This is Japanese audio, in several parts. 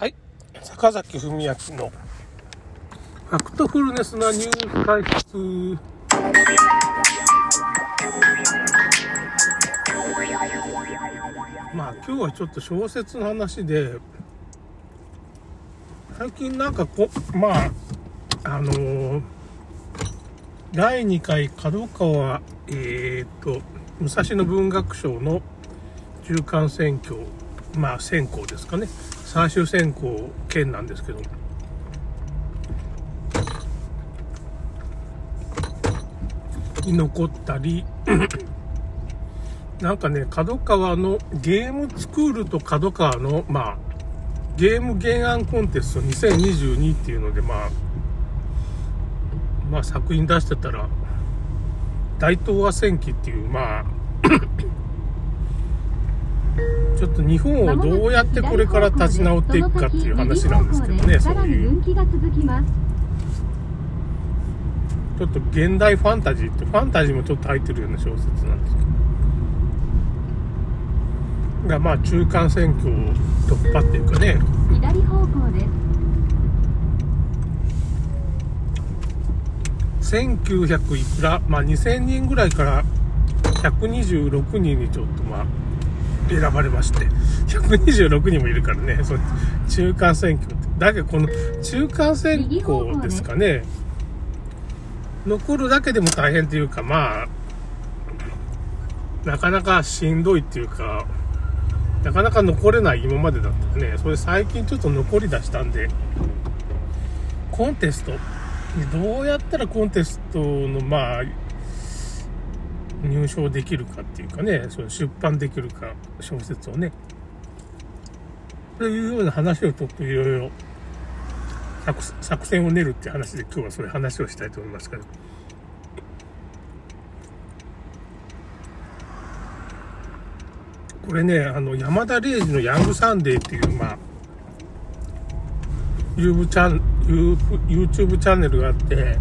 はい。坂崎文明のファクトフルネスなニュース解説。まあ今日はちょっと小説の話で、最近なんかこ、まあ、あのー第2回角川、えー、と、武蔵野文学賞の中間選挙、まあ選考ですかね。最終選考権なんですけど、に残ったり、なんかね、角川のゲームスクールと角川の、まあ、ゲーム原案コンテスト2022っていうので、まあ、まあ作品出してたら、大東亜戦記っていう、まあ、ちょっと日本をどうやってこれから立ち直っていくかっていう話なんですけどね、そういう。ちょっと現代ファンタジーって、ファンタジーもちょっと入ってるような小説なんですけど。が、まあ中間選挙を突破っていうかね、左方向です。1900いくら、まあ、2000人ぐらいから126人にちょっとまあ選ばれまして126人もいるからね。その中間選挙って。だけどこの中間選挙ですかね。残るだけでも大変っていうかまあなかなかしんどいっていうかなかなか残れない今までだったね。それ最近ちょっと残り出したんでコンテスト。どうやったらコンテストの、まあ、入賞できるかっていうかね、その出版できるか、小説をね。というような話をちょっといろいろ作戦を練るって話で今日はそういう話をしたいと思いますけど。これね、あの、山田礼二のヤングサンデーっていう、まあ、YouTube チャン YouTube チャンネルがあって、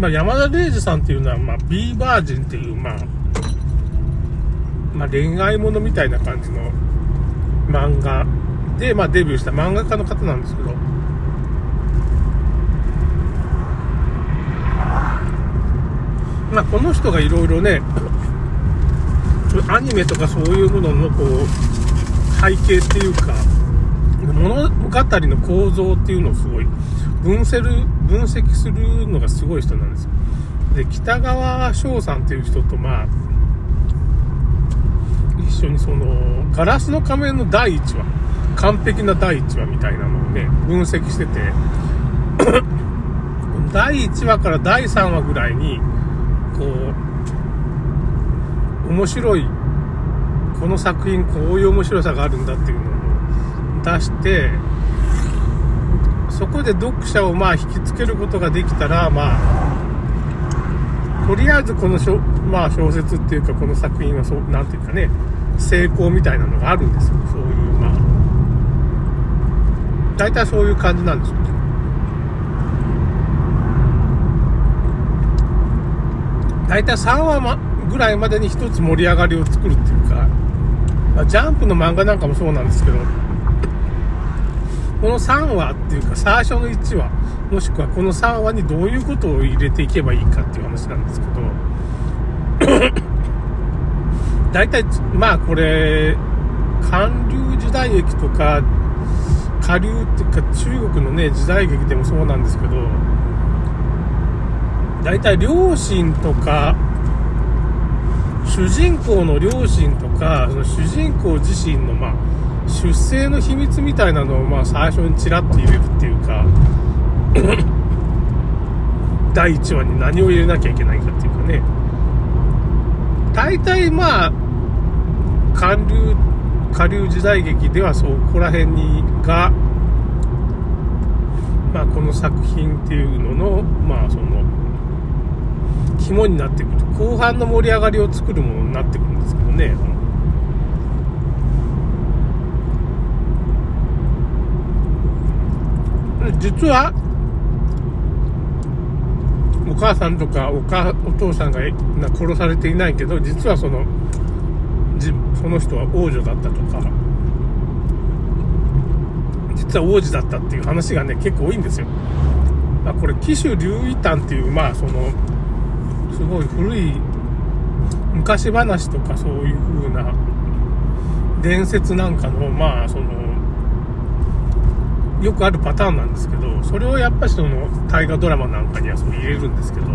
まあ、山田礼二さんっていうのは、まあ、B バージンっていう、まあ、まあ、恋愛ものみたいな感じの漫画で、まあ、デビューした漫画家の方なんですけど、まあ、この人がいろいろね、アニメとかそういうもののこう背景っていうか、物語の構造っていうのをすごい分析分析するのがすごい人なんですよ。で、北川翔さんっていう人と、まあ、一緒にその、ガラスの仮面の第1話、完璧な第1話みたいなのをね、分析してて、第1話から第3話ぐらいに、こう、面白い、この作品こういう面白さがあるんだっていうのを出して、そこで読者をまあ引きつけることができたら、まあ、とりあえずこの小,、まあ、小説っていうかこの作品はそう、なんていうかね、成功みたいなのがあるんですよ。そういう、まあ、大体そういう感じなんですよね。大体3話、ま、ぐらいまでに一つ盛り上がりを作るっていうか、まあ、ジャンプの漫画なんかもそうなんですけど、この3話っていうか最初の1話、もしくはこの3話にどういうことを入れていけばいいかっていう話なんですけど、大体、まあこれ、韓流時代劇とか、下流っていうか中国のね、時代劇でもそうなんですけど、大体両親とか、主人公の両親とか、その主人公自身の、まあ、出生の秘密みたいなのを、まあ、最初にちらっと入れるっていうか、第1話に何を入れなきゃいけないかっていうかね、大体まあ、韓流、下流時代劇ではそこら辺にが、まあ、この作品っていうのの、まあ、その、肝になってくる。後半の盛り上がりを作るものになってくるんですけどね。実は、お母さんとかおかお父さんが殺されていないけど、実はその、その人は王女だったとか、実は王子だったっていう話がね結構多いんですよ、まあ、これ紀州竜夷譚っていうまあそのすごい古い昔話とかそういう風な伝説なんかのまあそのよくあるパターンなんですけどそれをやっぱりその大河ドラマなんかにはそう入れるんですけど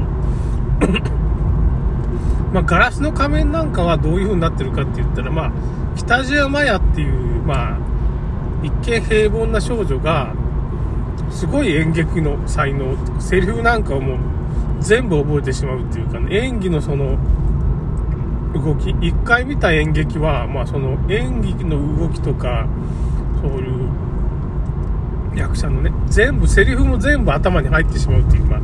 まあガラスの仮面なんかはどういう風になってるかって言ったらまあ北島麻也っていうまあ一見平凡な少女がすごい演劇の才能セリフなんかをもう全部覚えてしまうっていうかね演技のその動き一回見た演劇はまあその演技の動きとかそういう役者のね全部セリフも全部頭に入ってしまうっていうまあ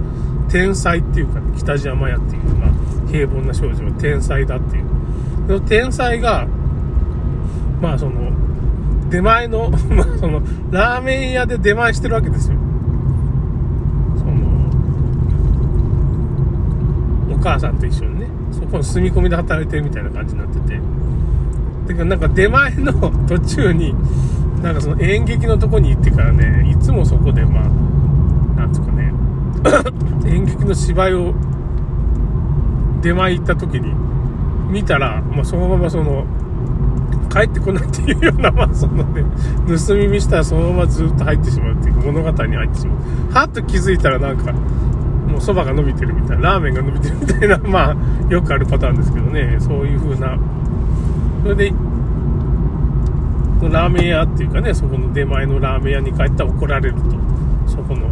天才っていうか、ね、北島麻也っていうまあ平凡な少女は天才だっていう。その天才がまあその出前の、まそのラーメン屋で出前してるわけですよ。そのお母さんと一緒にねそこの住み込みで働いてるみたいな感じになってて。だからなんか出前の途中になんかその演劇のとこに行ってからねいつもそこでまあなんつうかね 演劇の芝居を出前行った時に見たら、まあ、そのままその帰ってこないっていうような、まあ、そのね、盗み見したらそのままずっと入ってしまうっていう物語に入ってしまう。はっと気づいたらなんか、もう蕎麦が伸びてるみたいな、ラーメンが伸びてるみたいな、まあ、よくあるパターンですけどね、そういう風な。それで、ラーメン屋っていうかね、そこの出前のラーメン屋に帰ったら怒られると、そこの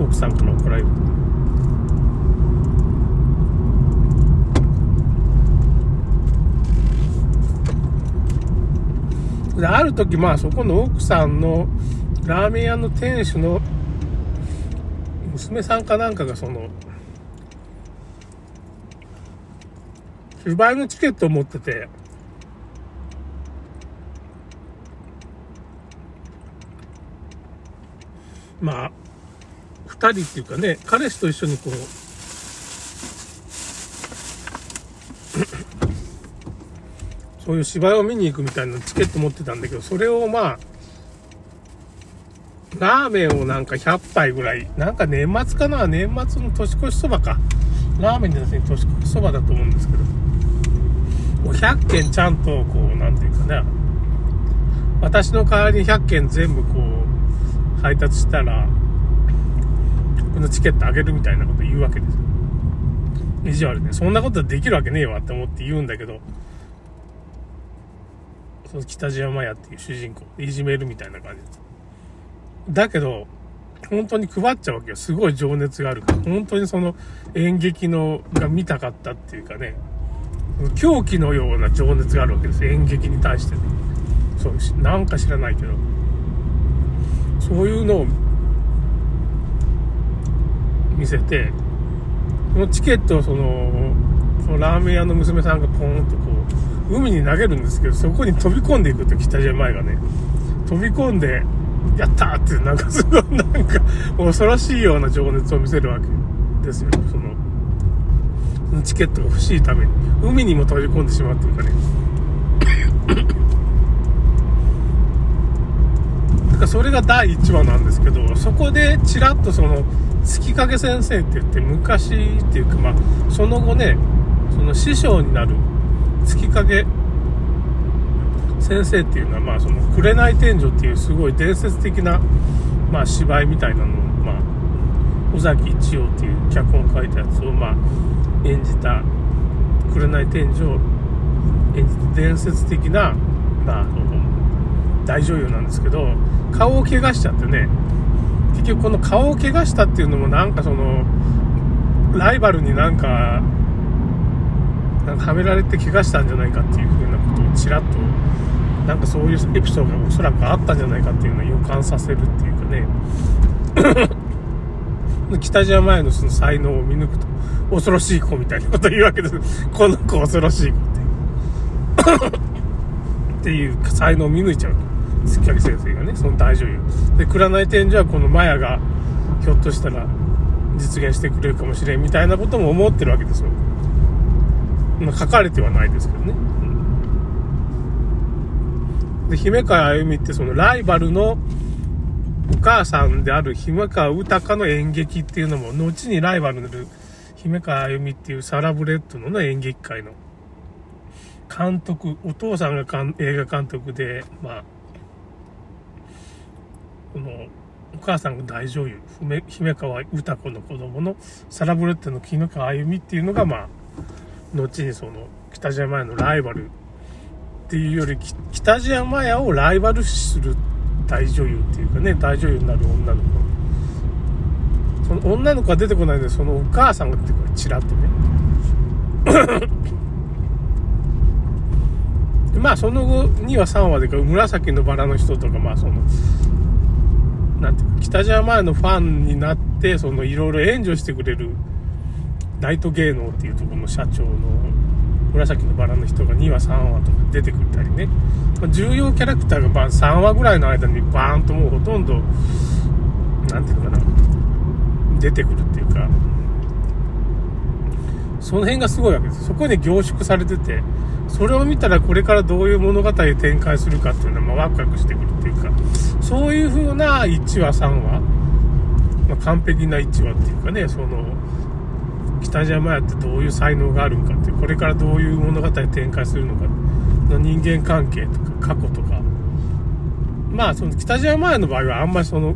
奥さんから怒られる。で、ある時、まあそこの奥さんのラーメン屋の店主の娘さんかなんかがその、芝居のチケットを持ってて、まあ、二人っていうかね、彼氏と一緒にこう、そういう芝居を見に行くみたいなチケット持ってたんだけど、それをまあ、ラーメンをなんか100杯ぐらい、なんか年末かな年末の年越しそばか。ラーメンじゃなくて年越しそばだと思うんですけど、もう100件ちゃんとこう、なんていうかね、私の代わりに100件全部こう、配達したら、このチケットあげるみたいなこと言うわけですよ。意地悪ね。そんなことできるわけねえわって思って言うんだけど、その北島麻也っていう主人公、いじめるみたいな感じ。だけど、本当に配っちゃうわけよ。すごい情熱があるから。本当にその演劇のが見たかったっていうかね、狂気のような情熱があるわけです。演劇に対してね。そう、なんか知らないけど。そういうのを見せて、そのチケットをその、そのラーメン屋の娘さんがポーンとこう、海に投げるんですけど、そこに飛び込んでいくって北島前がね、飛び込んで、やったってなんかすごいなんか恐ろしいような情熱を見せるわけですよ。その、そのチケットが欲しいために。海にも飛び込んでしまうっていうかね。だからそれが第1話なんですけど、そこでちらっとその、月影先生って言って昔っていうかまあ、その後ね、その師匠になる月影先生っていうのは、まあ、その「紅天井」っていうすごい伝説的な、まあ、芝居みたいなのを、まあ、尾崎一葉っていう脚本を書いたやつを、まあ、演じた「紅天井」を演じた伝説的な、まあ、大女優なんですけど顔を怪我しちゃってね結局この顔を怪我したっていうのもなんかそのライバルになんかなんかはめられて怪我したんじゃないかっていうふうなことをちらっとなんかそういうエピソードがおそらくあったんじゃないかっていうのを予感させるっていうかね。北島前のその才能を見抜くと恐ろしい子みたいなこと言うわけです。この子恐ろしい子っていう。っていう才能を見抜いちゃうと月影先生がねその大女優。で占い天井はこのマヤがひょっとしたら実現してくれるかもしれんみたいなことも思ってるわけですよ。まあ、書かれてはないですけどね。うんで、姫川あゆみってそのライバルのお母さんである姫川豊の演劇っていうのも、後にライバルになる姫川あゆみっていうサラブレッドの、ね、演劇界の。監督、お父さんがかん映画監督で、まあ、この、お母さんが大女優、姫川歌子の子供のサラブレッドの木川あゆみっていうのが、まあ、後にその、北島屋のライバルっていうより、北島屋をライバル視する大女優っていうかね、大女優になる女の子。その女の子は出てこないんで、そのお母さんが出てくる、ちらっとね。まあその後には3話でか紫のバラの人とかまあそのなんていうか北島前のファンになってそのいろいろ援助してくれるナイト芸能っていうところの社長の紫のバラの人が2話3話とか出てくったりね。ま重要キャラクターが3話ぐらいの間にバーンともうほとんど何ていうのかな出てくるっていうかその辺がすごいわけです。そこに凝縮されててそれを見たらこれからどういう物語を展開するかっていうのは、ま、ワクワクしてくるっていうか、そういう風な1話、3話、まあ、完璧な1話っていうかね、その、北島屋ってどういう才能があるんかって、これからどういう物語を展開するのか、の人間関係とか過去とか、まあ、その北島屋の場合はあんまりその、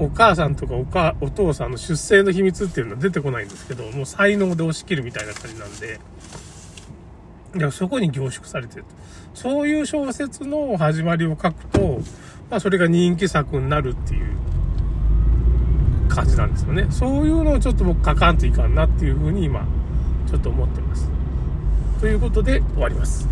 お母さんとかおかお父さんの出生の秘密っていうのは出てこないんですけど、もう才能で押し切るみたいな感じなんで、いやそこに凝縮されてると。そういう小説の始まりを書くと、まあそれが人気作になるっていう感じなんですよね。そういうのをちょっと僕書かんといかんなっていうふうに今、ちょっと思ってます。ということで終わります。